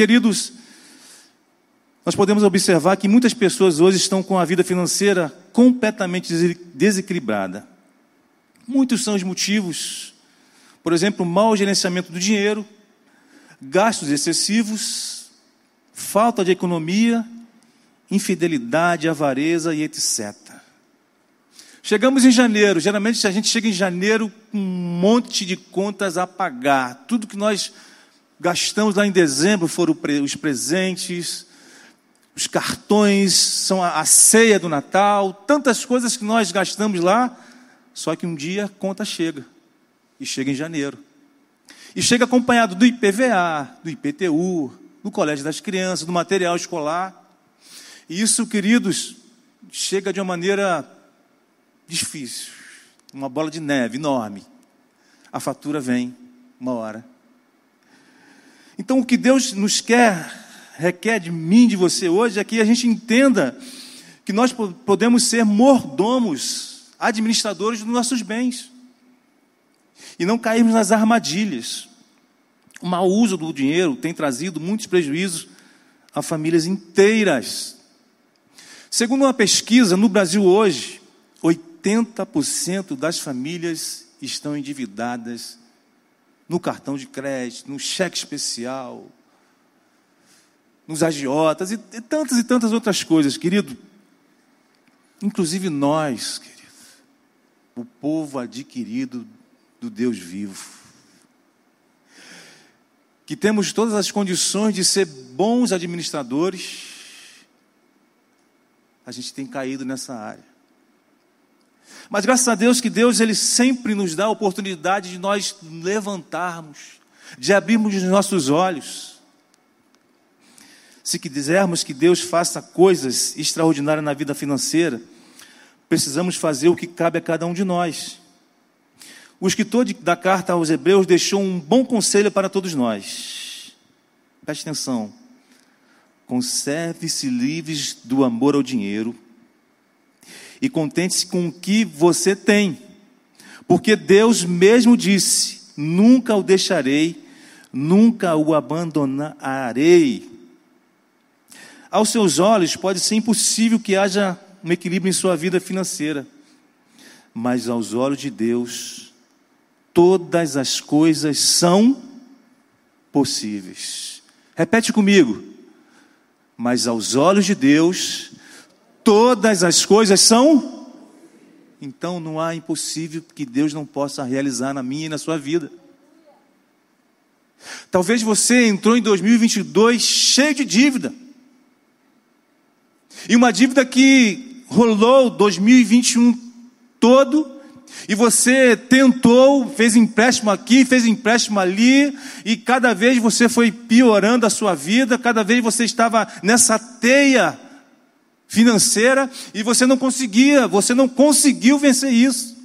Queridos, nós podemos observar que muitas pessoas hoje estão com a vida financeira completamente desequilibrada. Muitos são os motivos. Por exemplo, mau gerenciamento do dinheiro, gastos excessivos, falta de economia, infidelidade, avareza e etc. Chegamos em janeiro, geralmente a gente chega em janeiro com um monte de contas a pagar. Tudo que nós gastamos lá em dezembro foram os presentes, os cartões, são a, ceia do Natal, tantas coisas que nós gastamos lá, só que um dia a conta chega, e chega em janeiro. E chega acompanhado do IPVA, do IPTU, do colégio das crianças, do material escolar. E isso, queridos, chega de uma maneira difícil, uma bola de neve enorme. A fatura vem uma hora. Então, o que Deus nos quer, requer de mim, de você hoje, é que a gente entenda que nós podemos ser mordomos, administradores dos nossos bens e não cairmos nas armadilhas. O mau uso do dinheiro tem trazido muitos prejuízos a famílias inteiras. Segundo uma pesquisa, no Brasil hoje, 80% das famílias estão endividadas no cartão de crédito, no cheque especial, nos agiotas e, e tantas e tantas outras coisas, querido. Inclusive nós, querido, o povo adquirido do Deus vivo. Que temos todas as condições de ser bons administradores, a gente tem caído nessa área. Mas graças a Deus que Deus ele sempre nos dá a oportunidade de nós levantarmos, de abrirmos os nossos olhos. Se quisermos que Deus faça coisas extraordinárias na vida financeira, precisamos fazer o que cabe a cada um de nós. O escritor da carta aos Hebreus deixou um bom conselho para todos nós. Preste atenção. Conserve-se livres do amor ao dinheiro e contente-se com o que você tem, porque Deus mesmo disse: Nunca o deixarei, nunca o abandonarei. Aos seus olhos, pode ser impossível que haja um equilíbrio em sua vida financeira, mas aos olhos de Deus, todas as coisas são possíveis. Repete comigo. Mas aos olhos de Deus, todas as coisas são. Então não há impossível que Deus não possa realizar na minha e na sua vida. Talvez você entrou em 2022 cheio de dívida. E uma dívida que rolou 2021 todo e você tentou, fez empréstimo aqui, fez empréstimo ali, e cada vez você foi piorando a sua vida, cada vez você estava nessa teia financeira e você não conseguia, você não conseguiu vencer isso.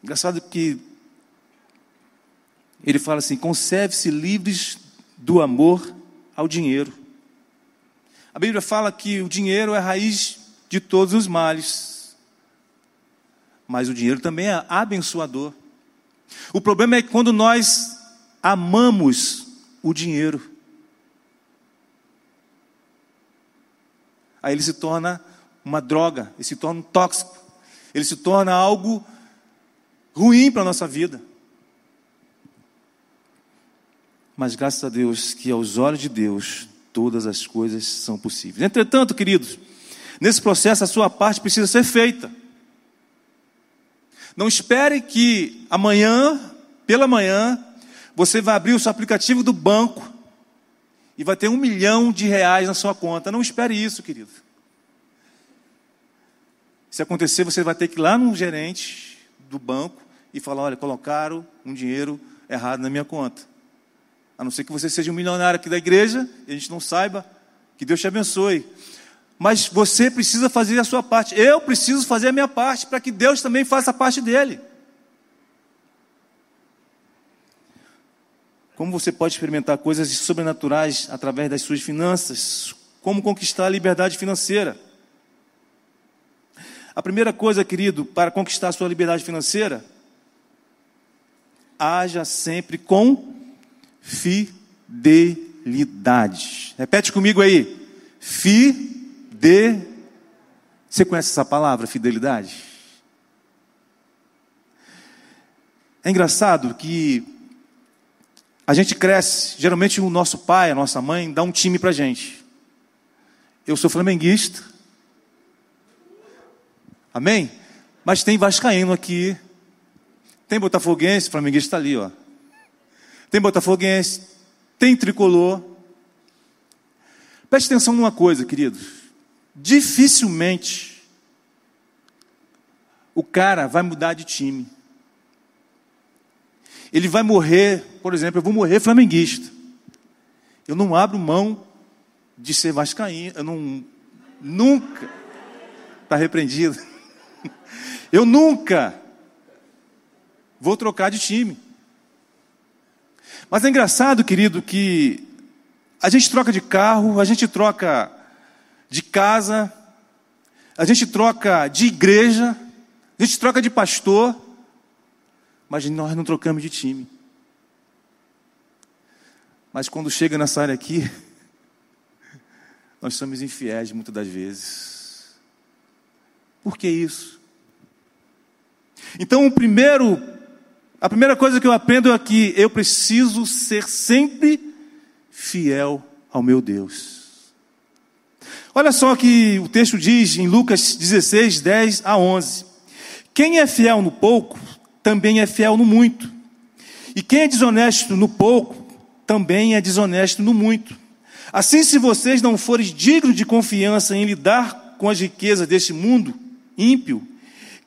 Engraçado que ele fala assim: conserve-se livres do amor ao dinheiro. A Bíblia fala que o dinheiro é a raiz de todos os males. Mas o dinheiro também é abençoador. O problema é que quando nós amamos o dinheiro, aí ele se torna uma droga, ele se torna um tóxico, ele se torna algo ruim para a nossa vida. Mas graças a Deus que aos olhos de Deus todas as coisas são possíveis. Entretanto, queridos, Nesse processo, a sua parte precisa ser feita. Não espere que amanhã, pela manhã, você vai abrir o seu aplicativo do banco e vai ter um milhão de reais na sua conta. Não espere isso, querido. Se acontecer, você vai ter que ir lá no gerente do banco e falar: olha, colocaram um dinheiro errado na minha conta. A não ser que você seja um milionário aqui da igreja e a gente não saiba, que Deus te abençoe mas você precisa fazer a sua parte. Eu preciso fazer a minha parte para que Deus também faça a parte dele. Como você pode experimentar coisas sobrenaturais através das suas finanças? Como conquistar a liberdade financeira? A primeira coisa, querido, para conquistar a sua liberdade financeira haja sempre com fidelidade. Repete comigo aí. Fide. Você conhece essa palavra, fidelidade? É engraçado que a gente cresce, geralmente o nosso pai, a nossa mãe, dá um time pra gente. Eu sou flamenguista. Amém? Mas tem vascaíno aqui. Tem botafoguense, flamenguista está ali, ó. Tem botafoguense, tem tricolor. Preste atenção numa coisa, queridos. Dificilmente o cara vai mudar de time. Ele vai morrer, por exemplo, eu vou morrer flamenguista. Eu não abro mão de ser vascaíno, eu não nunca está repreendido. Eu nunca vou trocar de time. Mas é engraçado, querido, que a gente troca de carro, a gente troca de casa, a gente troca de igreja, a gente troca de pastor, mas nós não trocamos de time. Mas quando chega nessa área aqui, nós somos infiéis muitas das vezes. Por que isso? Então, o primeiro, a primeira coisa que eu aprendo é que eu preciso ser sempre fiel ao meu Deus. Olha só que o texto diz em Lucas 16, 10 a 11: Quem é fiel no pouco, também é fiel no muito. E quem é desonesto no pouco, também é desonesto no muito. Assim, se vocês não forem dignos de confiança em lidar com as riquezas deste mundo ímpio,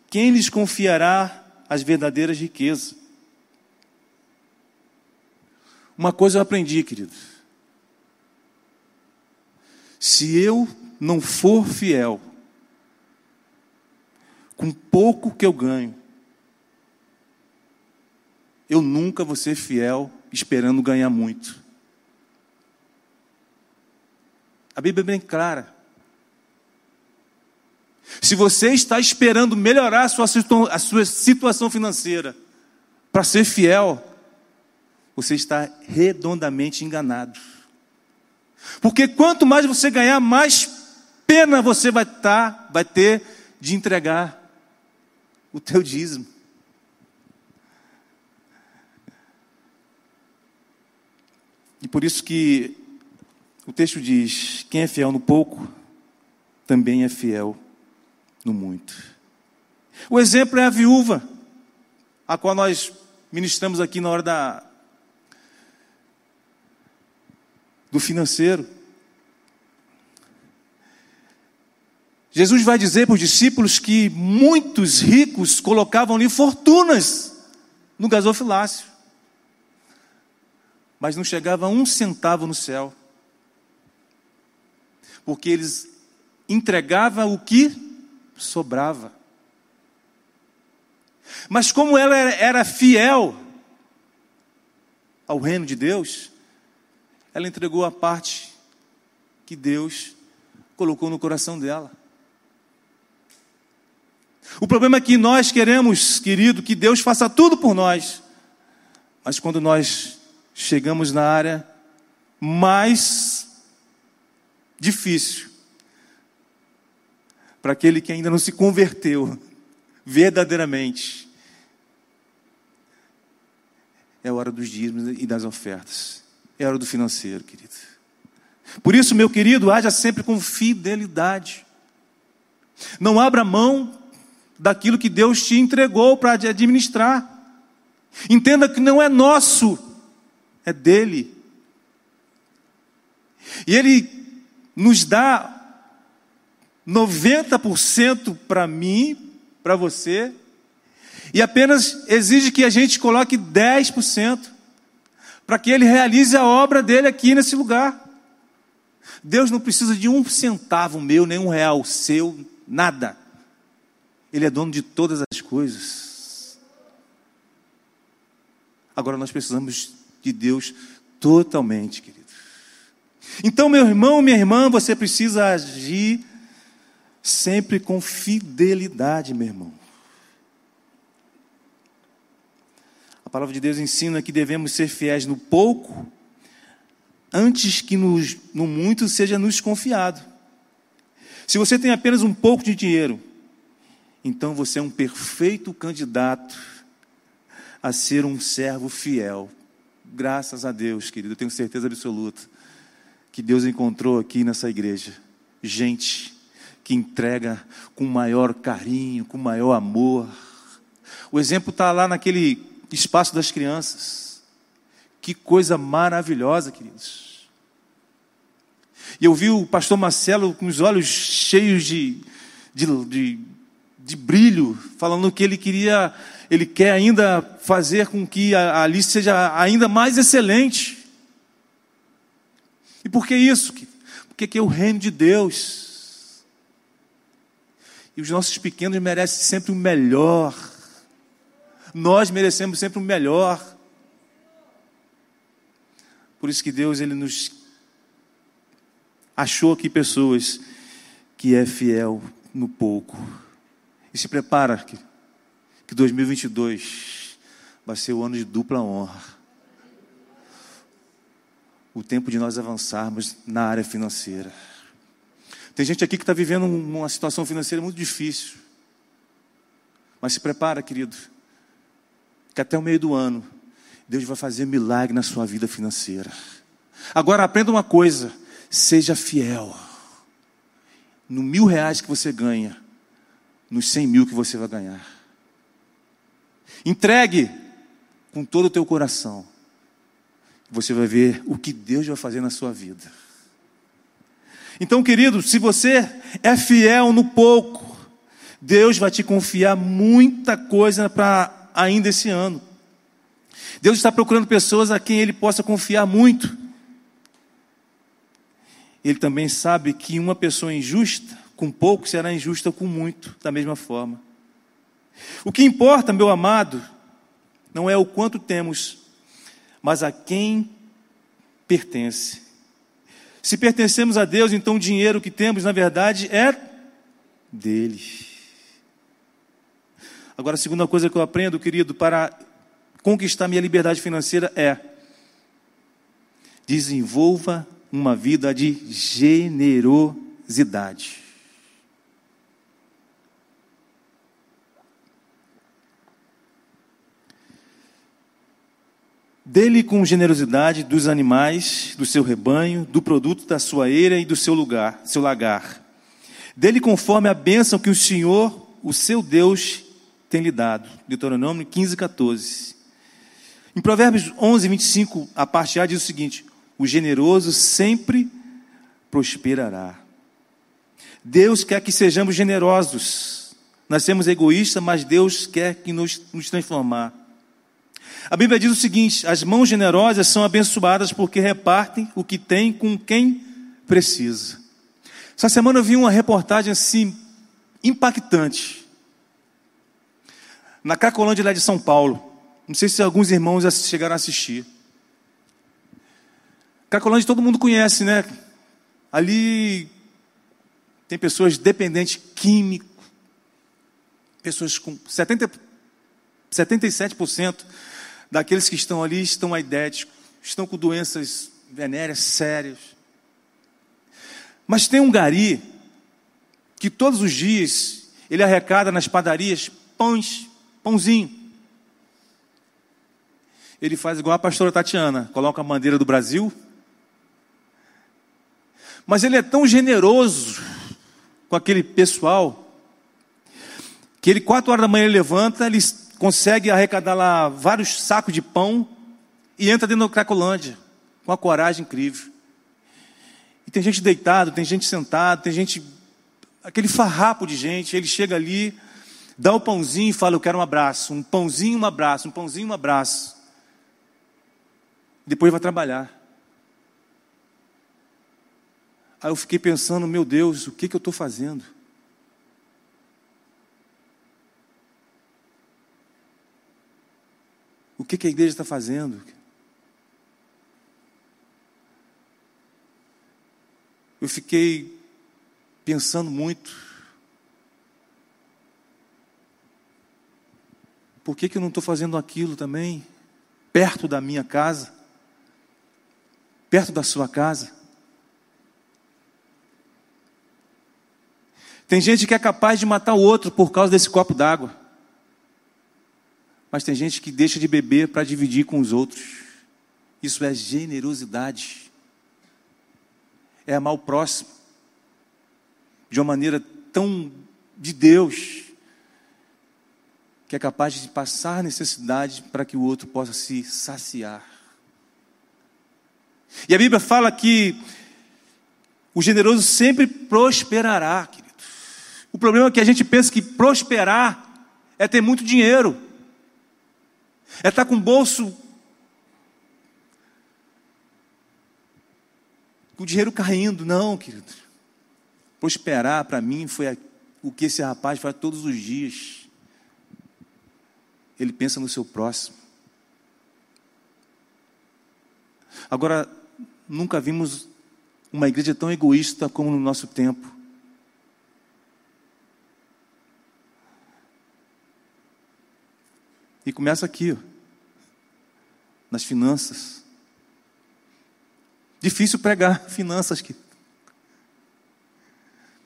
quem lhes confiará as verdadeiras riquezas? Uma coisa eu aprendi, queridos. Se eu não for fiel com pouco que eu ganho, eu nunca vou ser fiel esperando ganhar muito. A Bíblia é bem clara. Se você está esperando melhorar a sua, a sua situação financeira para ser fiel, você está redondamente enganado. Porque quanto mais você ganhar, mais pena você vai, estar, vai ter de entregar o teu dízimo. E por isso que o texto diz: quem é fiel no pouco, também é fiel no muito. O exemplo é a viúva, a qual nós ministramos aqui na hora da, do financeiro. Jesus vai dizer para os discípulos que muitos ricos colocavam ali fortunas no gasofilácio mas não chegava um centavo no céu. Porque eles entregavam o que sobrava. Mas como ela era fiel ao reino de Deus, ela entregou a parte que Deus colocou no coração dela. O problema é que nós queremos, querido, que Deus faça tudo por nós, mas quando nós chegamos na área mais difícil para aquele que ainda não se converteu verdadeiramente. É hora dos dízimos e das ofertas. É a hora do financeiro, querido. Por isso, meu querido, haja sempre com fidelidade. Não abra mão daquilo que Deus te entregou para administrar. Entenda que não é nosso é dele. E ele nos dá 90% para mim, para você, e apenas exige que a gente coloque 10% para que ele realize a obra dele aqui nesse lugar. Deus não precisa de um centavo meu, nem um real seu, nada. Ele é dono de todas as coisas. Agora nós precisamos de Deus totalmente, querido. Então, meu irmão, minha irmã, você precisa agir sempre com fidelidade, meu irmão. palavra de Deus ensina que devemos ser fiéis no pouco, antes que nos, no muito seja nos confiado. Se você tem apenas um pouco de dinheiro, então você é um perfeito candidato a ser um servo fiel. Graças a Deus, querido, eu tenho certeza absoluta que Deus encontrou aqui nessa igreja gente que entrega com maior carinho, com maior amor. O exemplo está lá naquele espaço das crianças. Que coisa maravilhosa, queridos. E eu vi o pastor Marcelo com os olhos cheios de, de, de, de brilho, falando que ele queria, ele quer ainda fazer com que a, a lista seja ainda mais excelente. E por que isso? Porque aqui é o reino de Deus. E os nossos pequenos merecem sempre o melhor. Nós merecemos sempre o melhor. Por isso que Deus ele nos achou aqui pessoas que é fiel no pouco. E se prepara que, que 2022 vai ser o ano de dupla honra. O tempo de nós avançarmos na área financeira. Tem gente aqui que está vivendo uma situação financeira muito difícil. Mas se prepara, querido que até o meio do ano, Deus vai fazer milagre na sua vida financeira. Agora aprenda uma coisa: seja fiel. No mil reais que você ganha, nos cem mil que você vai ganhar. Entregue com todo o teu coração. Você vai ver o que Deus vai fazer na sua vida. Então, querido, se você é fiel no pouco, Deus vai te confiar muita coisa para ainda esse ano. Deus está procurando pessoas a quem Ele possa confiar muito. Ele também sabe que uma pessoa injusta, com pouco, será injusta com muito, da mesma forma. O que importa, meu amado, não é o quanto temos, mas a quem pertence. Se pertencemos a Deus, então o dinheiro que temos, na verdade, é dele. Agora, a segunda coisa que eu aprendo, querido, para conquistar minha liberdade financeira é desenvolva uma vida de generosidade. Dele com generosidade dos animais, do seu rebanho, do produto da sua eira e do seu lugar, seu lagar. Dele conforme a bênção que o Senhor, o seu Deus, tem lhe dado. Deuteronômio 15, 14. Em Provérbios 11, 25, a parte A diz o seguinte: O generoso sempre prosperará. Deus quer que sejamos generosos. Nascemos egoístas, mas Deus quer que nos, nos transformar. A Bíblia diz o seguinte: as mãos generosas são abençoadas porque repartem o que tem com quem precisa. Essa semana eu vi uma reportagem assim impactante na Cracolândia lá de São Paulo. Não sei se alguns irmãos chegaram a assistir. Cracolândia todo mundo conhece, né? Ali tem pessoas dependentes químicos, pessoas com 70, 77% daqueles que estão ali estão aidéticos, estão com doenças venéreas sérias. Mas tem um gari que todos os dias ele arrecada nas padarias pães pãozinho. Ele faz igual a pastora Tatiana, coloca a bandeira do Brasil. Mas ele é tão generoso com aquele pessoal que ele, quatro horas da manhã, ele levanta, ele consegue arrecadar lá vários sacos de pão e entra dentro da Cracolândia com uma coragem incrível. E tem gente deitado, tem gente sentado, tem gente. aquele farrapo de gente. Ele chega ali, dá o pãozinho e fala: Eu quero um abraço. Um pãozinho, um abraço. Um pãozinho, um abraço. Depois vai trabalhar. Aí eu fiquei pensando: Meu Deus, o que, que eu estou fazendo? Que, que a igreja está fazendo? Eu fiquei pensando muito. Por que, que eu não estou fazendo aquilo também? perto da minha casa, perto da sua casa. Tem gente que é capaz de matar o outro por causa desse copo d'água. Mas tem gente que deixa de beber para dividir com os outros. Isso é generosidade. É amar o próximo de uma maneira tão de Deus que é capaz de passar necessidade para que o outro possa se saciar. E a Bíblia fala que o generoso sempre prosperará, querido. O problema é que a gente pensa que prosperar é ter muito dinheiro, é estar com o bolso com o dinheiro caindo. Não, querido. Prosperar para mim foi o que esse rapaz faz todos os dias ele pensa no seu próximo. Agora, nunca vimos uma igreja tão egoísta como no nosso tempo. E começa aqui, ó, nas finanças. Difícil pregar finanças aqui.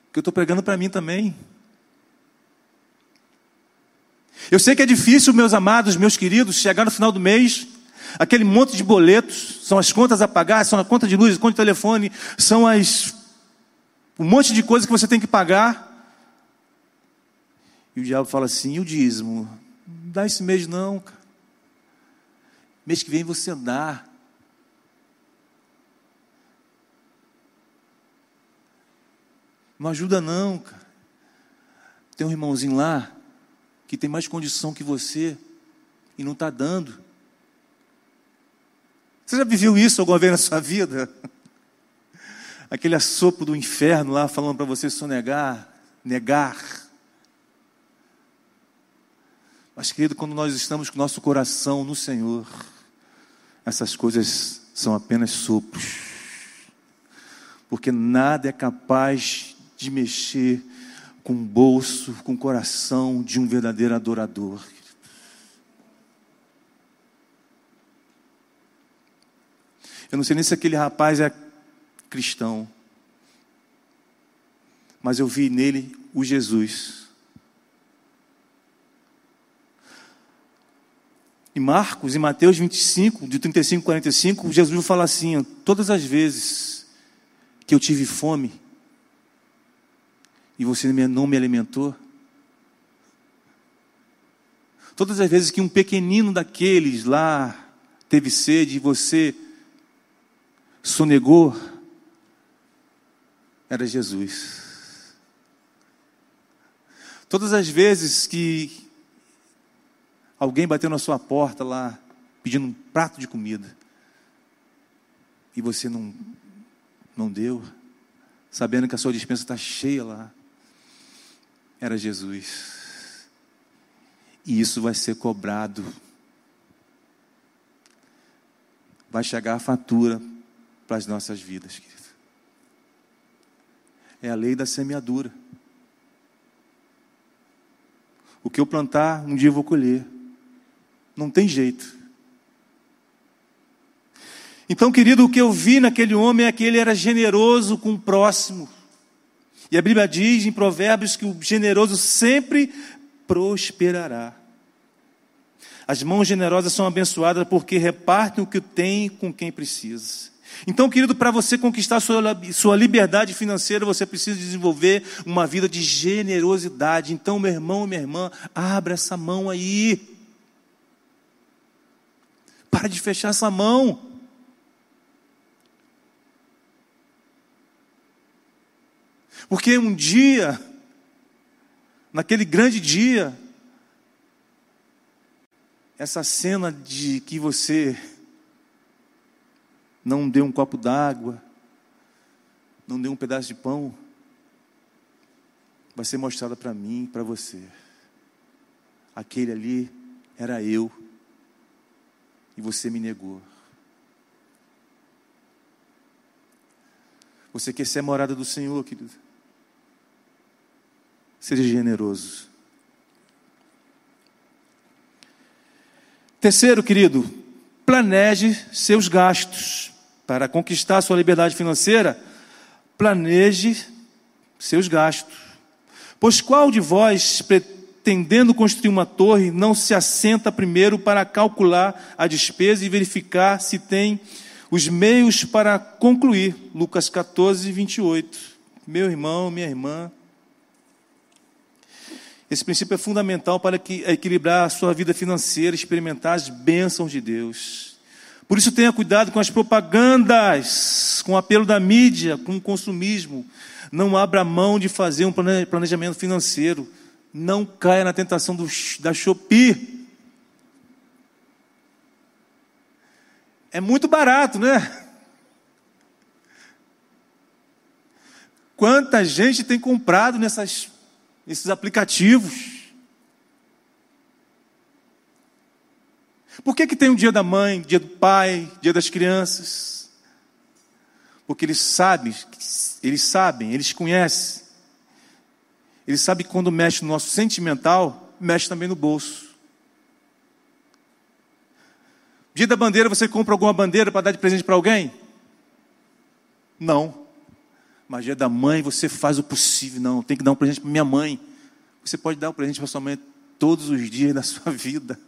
Porque eu estou pregando para mim também. Eu sei que é difícil, meus amados, meus queridos, chegar no final do mês, aquele monte de boletos, são as contas a pagar, são a conta de luz, a conta de telefone, são as um monte de coisas que você tem que pagar. E o diabo fala assim: e o dízimo? Não dá esse mês não, cara. Mês que vem você dá. Não ajuda não, cara. Tem um irmãozinho lá que tem mais condição que você e não está dando. Você já viveu isso alguma vez na sua vida? Aquele assopro do inferno lá falando para você sonegar, negar. Mas, querido, quando nós estamos com nosso coração no Senhor, essas coisas são apenas sopros. Porque nada é capaz de mexer com o bolso, com o coração de um verdadeiro adorador. Eu não sei nem se aquele rapaz é cristão, mas eu vi nele o Jesus. Em Marcos, em Mateus 25, de 35 a 45, Jesus fala assim: todas as vezes que eu tive fome, e você não me alimentou? Todas as vezes que um pequenino daqueles lá teve sede e você sonegou, era Jesus. Todas as vezes que alguém bateu na sua porta lá, pedindo um prato de comida, e você não, não deu, sabendo que a sua dispensa está cheia lá, era Jesus. E isso vai ser cobrado. Vai chegar a fatura para as nossas vidas, querido. É a lei da semeadura. O que eu plantar, um dia eu vou colher. Não tem jeito. Então, querido, o que eu vi naquele homem é que ele era generoso com o próximo. E a Bíblia diz em Provérbios que o generoso sempre prosperará. As mãos generosas são abençoadas porque repartem o que tem com quem precisa. Então, querido, para você conquistar sua, liberdade financeira, você precisa desenvolver uma vida de generosidade. Então, meu irmão minha irmã, abra essa mão aí. Para de fechar essa mão. Porque um dia, naquele grande dia, essa cena de que você não deu um copo d'água, não deu um pedaço de pão, vai ser mostrada para mim e para você. Aquele ali era eu, e você me negou. Você quer ser morada do Senhor, querido? Seja generoso. Terceiro, querido, planeje seus gastos. Para conquistar sua liberdade financeira, planeje seus gastos. Pois qual de vós, pretendendo construir uma torre, não se assenta primeiro para calcular a despesa e verificar se tem os meios para concluir? Lucas 14, 28. Meu irmão, minha irmã, esse princípio é fundamental para equilibrar a sua vida financeira, experimentar as bênçãos de Deus. Por isso, tenha cuidado com as propagandas, com o apelo da mídia, com o consumismo. Não abra mão de fazer um planejamento financeiro. Não caia na tentação do, da Shopee. É muito barato, né? Quanta gente tem comprado nessas esses aplicativos. Por que, que tem o dia da mãe, dia do pai, dia das crianças? Porque eles sabem, eles sabem, eles conhecem. Eles sabem que quando mexe no nosso sentimental, mexe também no bolso. Dia da bandeira, você compra alguma bandeira para dar de presente para alguém? Não. Mas dia da mãe, você faz o possível. Não, tem que dar um presente para minha mãe. Você pode dar um presente para sua mãe todos os dias da sua vida.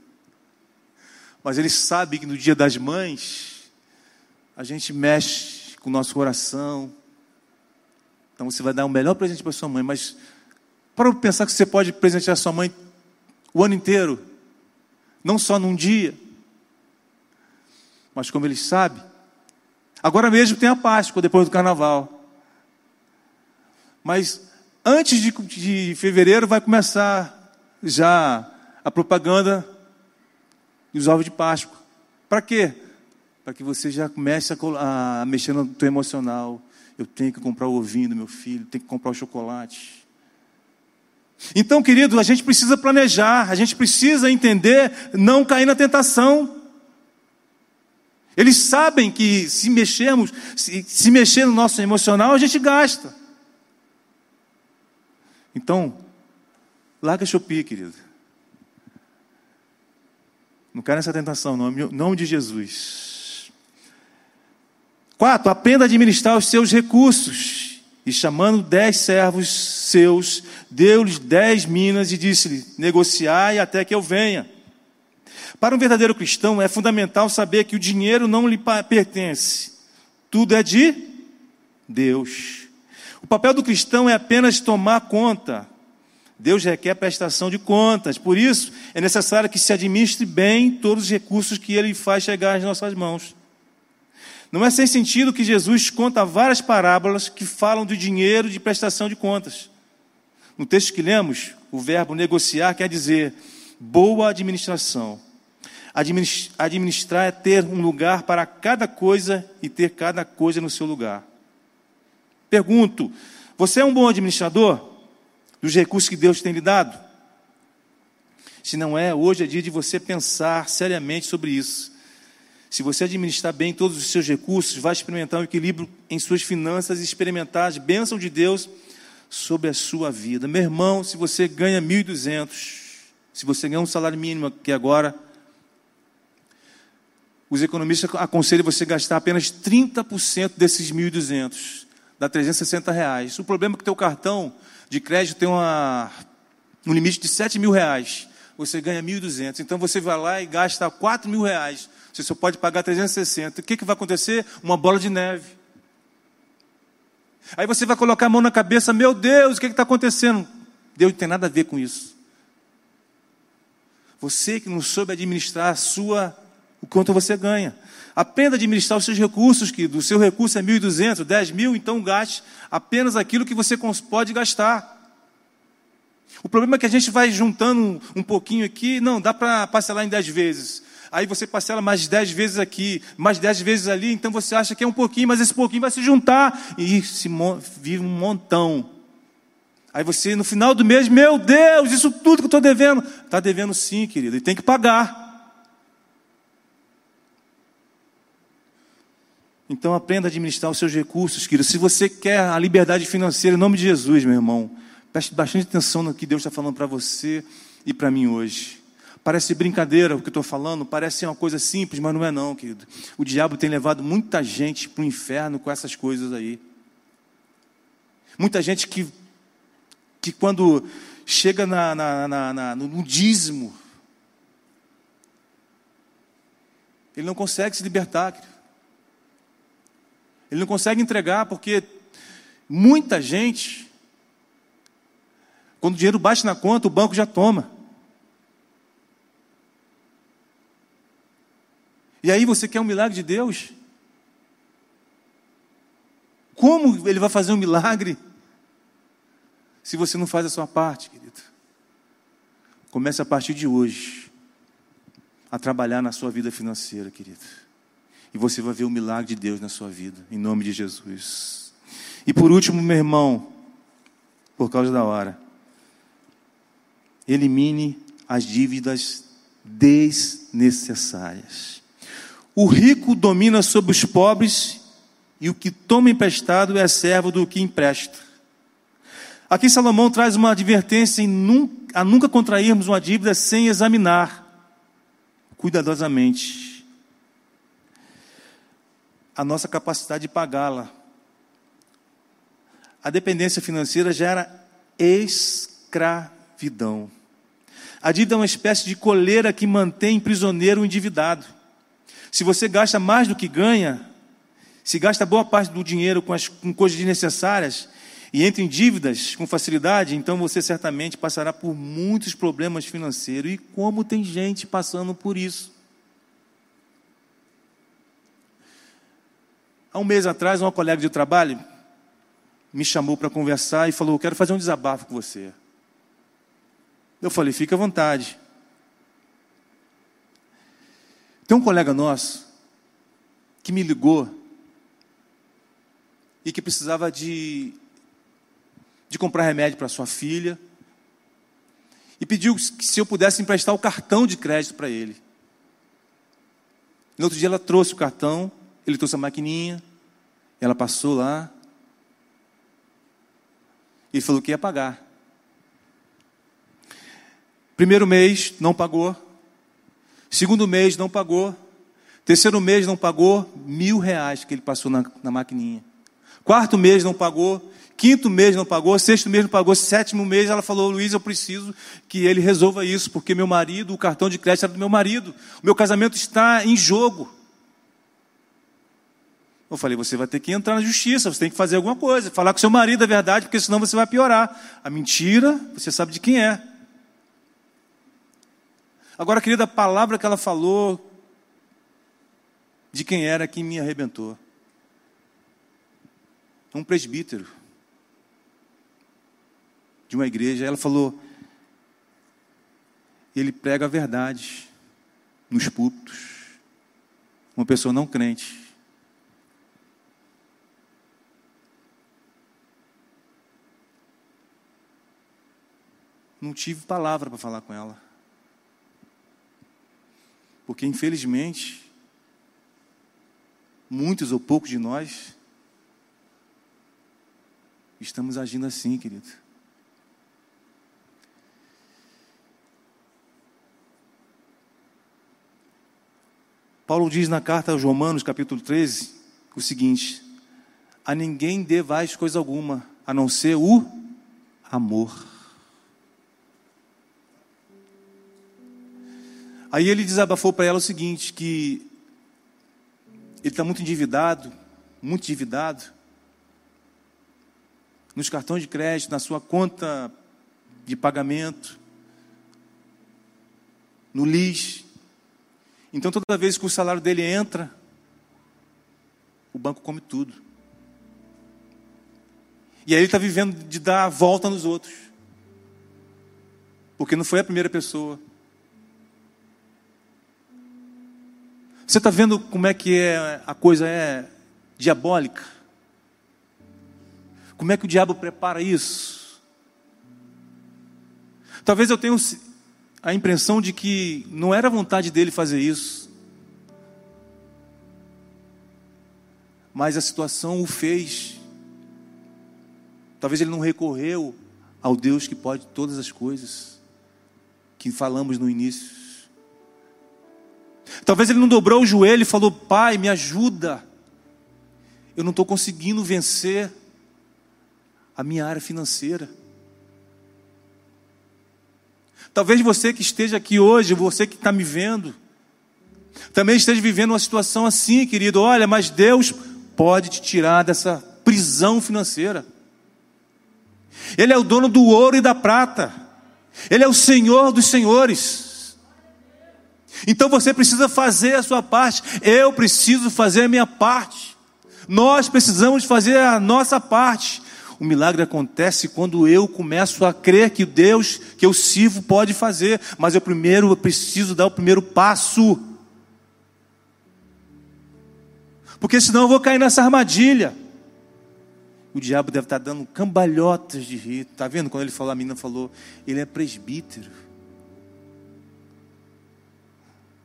Mas ele sabe que no dia das mães, a gente mexe com o nosso coração. Então você vai dar o melhor presente para sua mãe. Mas para pensar que você pode presentear sua mãe o ano inteiro. Não só num dia. Mas como ele sabe. Agora mesmo tem a Páscoa, depois do carnaval. Mas antes de, de fevereiro vai começar já a propaganda dos ovos de Páscoa. Para quê? Para que você já comece a, a mexer no teu emocional. Eu tenho que comprar o ovinho do meu filho, tenho que comprar o chocolate. Então, querido, a gente precisa planejar, a gente precisa entender, não cair na tentação. Eles sabem que se mexermos, se, se mexer no nosso emocional, a gente gasta. Então, larga Shopee, querido. Não cai nessa tentação. Em nome de Jesus. Quatro, aprenda a administrar os seus recursos. E chamando dez servos seus, deu-lhes dez minas e disse-lhe: negociai até que eu venha. Para um verdadeiro cristão é fundamental saber que o dinheiro não lhe pertence. Tudo é de Deus. O papel do cristão é apenas tomar conta. Deus requer prestação de contas. Por isso, é necessário que se administre bem todos os recursos que Ele faz chegar às nossas mãos. Não é sem sentido que Jesus conta várias parábolas que falam do dinheiro de prestação de contas. No texto que lemos, o verbo negociar quer dizer boa administração. Administrar é ter um lugar para cada coisa e ter cada coisa no seu lugar. Pergunto: você é um bom administrador dos recursos que Deus tem lhe dado? Se não é, hoje é dia de você pensar seriamente sobre isso. Se você administrar bem todos os seus recursos, vai experimentar um equilíbrio em suas finanças e experimentar as bênçãos de Deus sobre a sua vida. Meu irmão, se você ganha 1.200, se você ganha um salário mínimo que agora, os economistas aconselham você gastar apenas 30% desses 1.200 dá 360 reais. O problema é que o teu cartão de crédito tem uma, um limite de 7 mil reais. Você ganha 1.200. Então você vai lá e gasta 4 mil reais. Você só pode pagar 360. O que, que vai acontecer? Uma bola de neve. Aí você vai colocar a mão na cabeça, meu Deus, o que está acontecendo? Deus não tem nada a ver com isso. Você que não soube administrar a sua, o quanto você ganha. Aprenda a administrar os seus recursos, querido. O seu recurso é 1.200, 10 mil, então gaste apenas aquilo que você pode gastar. O problema é que a gente vai juntando um, pouquinho aqui, não, dá para parcelar em 10 vezes. Aí você parcela mais 10 vezes aqui, mais 10 vezes ali, então você acha que é um pouquinho, mas esse pouquinho vai se juntar e se vive um montão. Aí você, no final do mês, meu Deus, isso tudo que eu estou devendo. Está devendo sim, querido, e tem que pagar. Então aprenda a administrar os seus recursos, querido. Se você quer a liberdade financeira, em nome de Jesus, meu irmão, preste bastante atenção no que Deus está falando para você e para mim hoje. Parece brincadeira o que estou falando, parece uma coisa simples, mas não é não, querido. O diabo tem levado muita gente para o inferno com essas coisas aí. Muita gente que, que quando chega na, na, na, na no dízimo, ele não consegue se libertar. Querido. Ele não consegue entregar porque muita gente, quando o dinheiro bate na conta, o banco já toma. E aí você quer um milagre de Deus? Como ele vai fazer um milagre se você não faz a sua parte, querido? Comece a partir de hoje a trabalhar na sua vida financeira, querido. E você vai ver o milagre de Deus na sua vida, em nome de Jesus. E por último, meu irmão, por causa da hora, elimine as dívidas desnecessárias. O rico domina sobre os pobres, e o que toma emprestado é servo do que empresta. Aqui Salomão traz uma advertência a nunca contrairmos uma dívida sem examinar cuidadosamente a nossa capacidade de pagá-la. A dependência financeira gera escravidão. A dívida é uma espécie de coleira que mantém prisioneiro endividado. Se você gasta mais do que ganha, se gasta boa parte do dinheiro com, as, com coisas desnecessárias e entra em dívidas com facilidade, então você certamente passará por muitos problemas financeiros. E como tem gente passando por isso? Há um mês atrás, uma colega de trabalho me chamou para conversar e falou: quero fazer um desabafo com você. Eu falei: Fica à vontade. Tem um colega nosso que me ligou e que precisava de, de comprar remédio para sua filha e pediu que se eu pudesse emprestar o cartão de crédito para ele. No outro dia ela trouxe o cartão, ele trouxe a maquininha, ela passou lá e falou que ia pagar. Primeiro mês não pagou, Segundo mês não pagou. Terceiro mês não pagou mil reais que ele passou na, na maquininha. Quarto mês não pagou. Quinto mês não pagou. Sexto mês não pagou. Sétimo mês ela falou: Luiz, eu preciso que ele resolva isso, porque meu marido, o cartão de crédito era do meu marido. O meu casamento está em jogo. Eu falei: você vai ter que entrar na justiça, você tem que fazer alguma coisa, falar com seu marido a verdade, porque senão você vai piorar. A mentira, você sabe de quem é. Agora, querida, a palavra que ela falou de quem era que me arrebentou. Um presbítero de uma igreja, ela falou: ele prega a verdade nos púlpitos. Uma pessoa não crente. Não tive palavra para falar com ela. Porque, infelizmente, muitos ou poucos de nós estamos agindo assim, querido. Paulo diz na carta aos Romanos, capítulo 13, o seguinte: A ninguém devais coisa alguma, a não ser o amor. Aí ele desabafou para ela o seguinte: que ele está muito endividado, muito endividado, nos cartões de crédito, na sua conta de pagamento, no LIS. Então, toda vez que o salário dele entra, o banco come tudo. E aí ele está vivendo de dar a volta nos outros. Porque não foi a primeira pessoa, Você está vendo como é que é, a coisa é diabólica? Como é que o diabo prepara isso? Talvez eu tenha a impressão de que não era vontade dele fazer isso, mas a situação o fez. Talvez ele não recorreu ao Deus que pode todas as coisas que falamos no início. Talvez ele não dobrou o joelho e falou: Pai, me ajuda. Eu não estou conseguindo vencer a minha área financeira. Talvez você que esteja aqui hoje, você que está me vendo, também esteja vivendo uma situação assim, querido. Olha, mas Deus pode te tirar dessa prisão financeira. Ele é o dono do ouro e da prata. Ele é o Senhor dos senhores. Então você precisa fazer a sua parte. Eu preciso fazer a minha parte. Nós precisamos fazer a nossa parte. O milagre acontece quando eu começo a crer que Deus que eu sirvo pode fazer, mas eu primeiro eu preciso dar o primeiro passo. Porque senão eu vou cair nessa armadilha. O diabo deve estar dando cambalhotas de rir. Está vendo? Quando ele falou, a menina falou, ele é presbítero.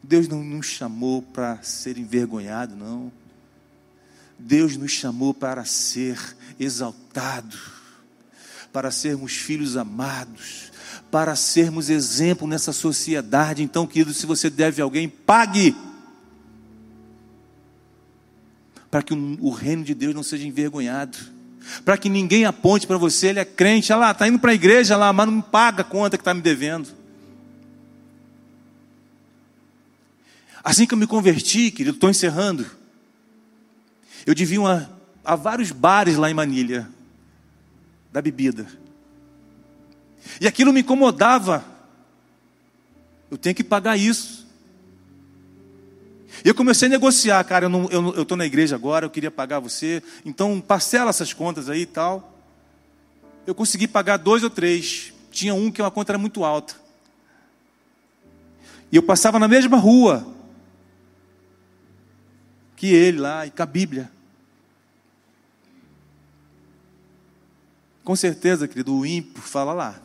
Deus não nos chamou para ser envergonhado, não. Deus nos chamou para ser exaltado, para sermos filhos amados, para sermos exemplo nessa sociedade. Então, querido, se você deve a alguém, pague. Para que o reino de Deus não seja envergonhado. Para que ninguém aponte para você, ele é crente, olha lá, está indo para a igreja lá, mas não paga a conta que está me devendo. Assim que eu me converti, querido, estou encerrando. Eu devia uma, a vários bares lá em Manilha, da bebida. E aquilo me incomodava. Eu tenho que pagar isso. E eu comecei a negociar, cara, eu estou na igreja agora, eu queria pagar você, então parcela essas contas aí e tal. Eu consegui pagar dois ou três. Tinha um que uma conta era muito alta. E eu passava na mesma rua que ele lá, e com a Bíblia. Com certeza, querido, o ímpio fala lá.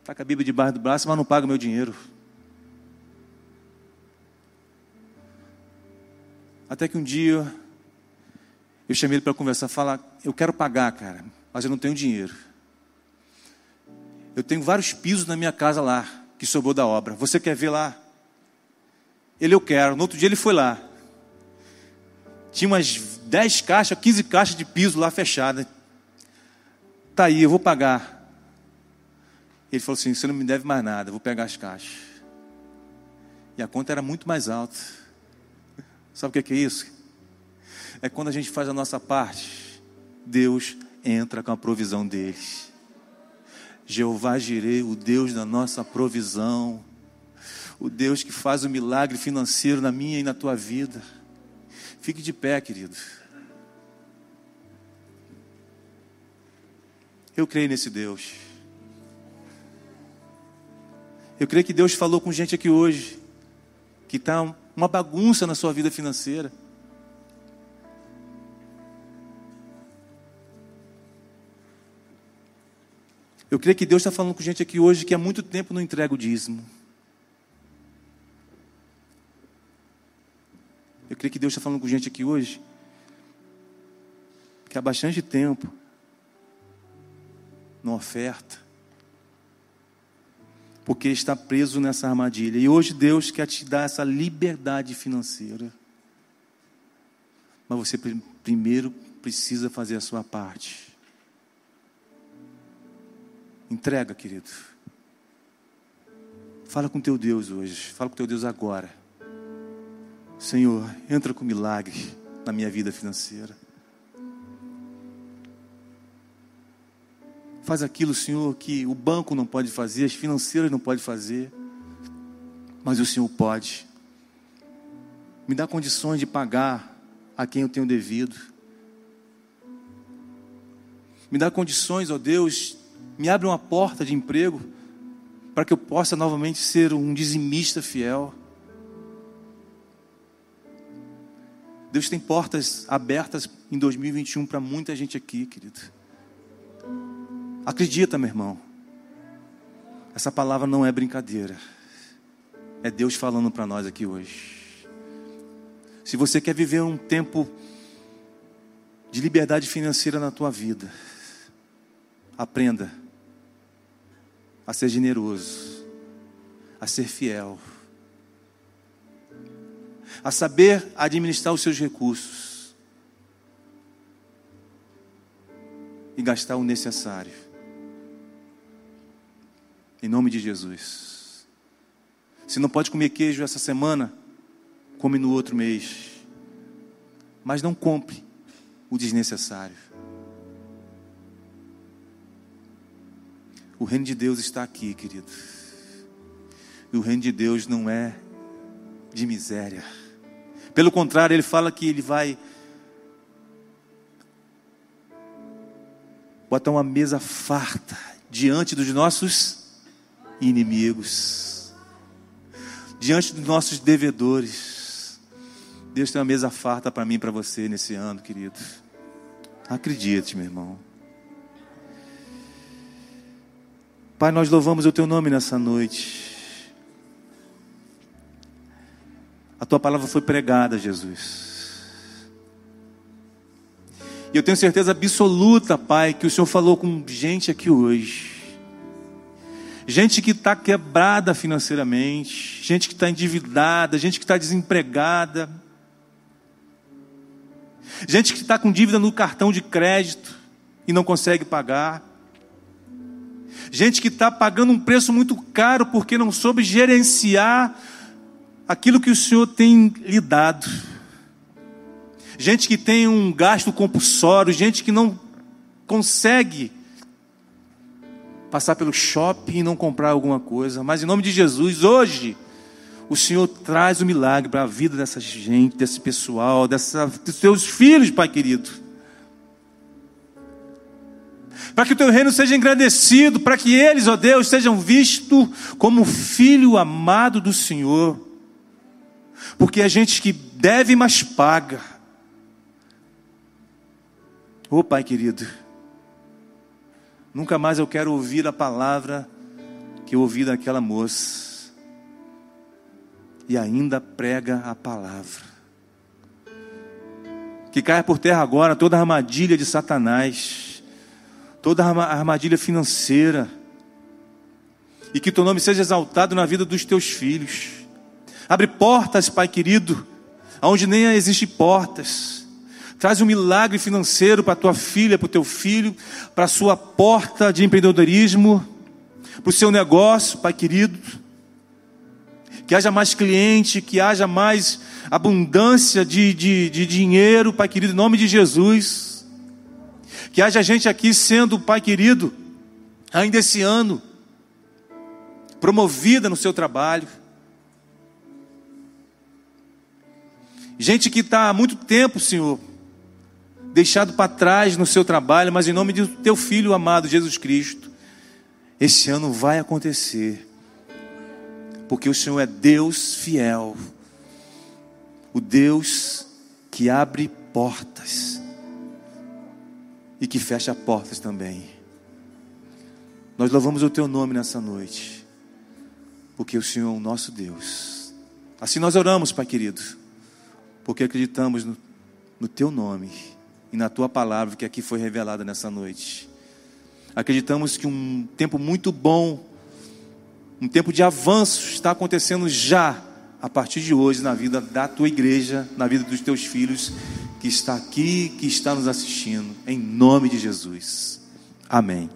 Está com a Bíblia debaixo do braço, mas não paga o meu dinheiro. Até que um dia eu chamei ele para conversar, falar, eu quero pagar, cara, mas eu não tenho dinheiro. Eu tenho vários pisos na minha casa lá, que sobrou da obra. Você quer ver lá? Ele eu quero. No outro dia ele foi lá. Tinha umas 10 caixas, 15 caixas de piso lá fechadas. Tá aí, eu vou pagar. Ele falou assim: Você não me deve mais nada, vou pegar as caixas. E a conta era muito mais alta. Sabe o que é isso? É quando a gente faz a nossa parte, Deus entra com a provisão deles. Jeová Jirei, o Deus da nossa provisão, o Deus que faz o milagre financeiro na minha e na tua vida. Fique de pé, querido. Eu creio nesse Deus. Eu creio que Deus falou com gente aqui hoje que está uma bagunça na sua vida financeira. Eu creio que Deus está falando com gente aqui hoje que há muito tempo não entrega o dízimo. Eu creio que Deus está falando com gente aqui hoje que há bastante tempo não oferta. Porque está preso nessa armadilha. E hoje Deus quer te dar essa liberdade financeira. Mas você primeiro precisa fazer a sua parte. Entrega, querido. Fala com teu Deus hoje. Fala com teu Deus agora. Senhor, entra com milagre na minha vida financeira. Faz aquilo, Senhor, que o banco não pode fazer, as financeiras não podem fazer, mas o Senhor pode. Me dá condições de pagar a quem eu tenho devido. Me dá condições, ó Deus, me abre uma porta de emprego para que eu possa novamente ser um dizimista fiel. Deus tem portas abertas em 2021 para muita gente aqui, querido. Acredita, meu irmão. Essa palavra não é brincadeira. É Deus falando para nós aqui hoje. Se você quer viver um tempo de liberdade financeira na tua vida, aprenda a ser generoso, a ser fiel. A saber administrar os seus recursos e gastar o necessário. Em nome de Jesus. Se não pode comer queijo essa semana, come no outro mês. Mas não compre o desnecessário. O reino de Deus está aqui, querido. E o reino de Deus não é de miséria. Pelo contrário, ele fala que ele vai botar uma mesa farta diante dos nossos inimigos, diante dos nossos devedores. Deus tem uma mesa farta para mim e para você nesse ano, querido. Acredite, meu irmão. Pai, nós louvamos o teu nome nessa noite. A tua palavra foi pregada, Jesus. E eu tenho certeza absoluta, Pai, que o Senhor falou com gente aqui hoje. Gente que está quebrada financeiramente, gente que está endividada, gente que está desempregada, gente que está com dívida no cartão de crédito e não consegue pagar, gente que está pagando um preço muito caro porque não soube gerenciar aquilo que o Senhor tem lhe dado. Gente que tem um gasto compulsório, gente que não consegue passar pelo shopping e não comprar alguma coisa, mas em nome de Jesus, hoje, o Senhor traz o milagre para a vida dessa gente, desse pessoal, dessa, dos teus filhos, Pai querido. Para que o teu reino seja engrandecido, para que eles, ó Deus, sejam vistos como filho amado do Senhor. Porque a gente que deve, mas paga. Ô oh, Pai querido, nunca mais eu quero ouvir a palavra que eu ouvi daquela moça. E ainda prega a palavra. Que caia por terra agora toda a armadilha de Satanás, toda a armadilha financeira, e que teu nome seja exaltado na vida dos teus filhos. Abre portas, Pai querido, aonde nem existem portas. Traz um milagre financeiro para tua filha, para o teu filho, para a sua porta de empreendedorismo, para o seu negócio, Pai querido. Que haja mais cliente, que haja mais abundância de, de, de dinheiro, Pai querido, em nome de Jesus. Que haja gente aqui sendo, Pai querido, ainda esse ano, promovida no seu trabalho Gente que está há muito tempo, Senhor, deixado para trás no seu trabalho, mas em nome do teu filho amado Jesus Cristo, esse ano vai acontecer. Porque o Senhor é Deus fiel. O Deus que abre portas e que fecha portas também. Nós louvamos o teu nome nessa noite, porque o Senhor é o nosso Deus. Assim nós oramos, Pai querido porque acreditamos no, no Teu nome e na Tua palavra que aqui foi revelada nessa noite. Acreditamos que um tempo muito bom, um tempo de avanço está acontecendo já, a partir de hoje, na vida da Tua igreja, na vida dos Teus filhos, que está aqui, que está nos assistindo, em nome de Jesus. Amém.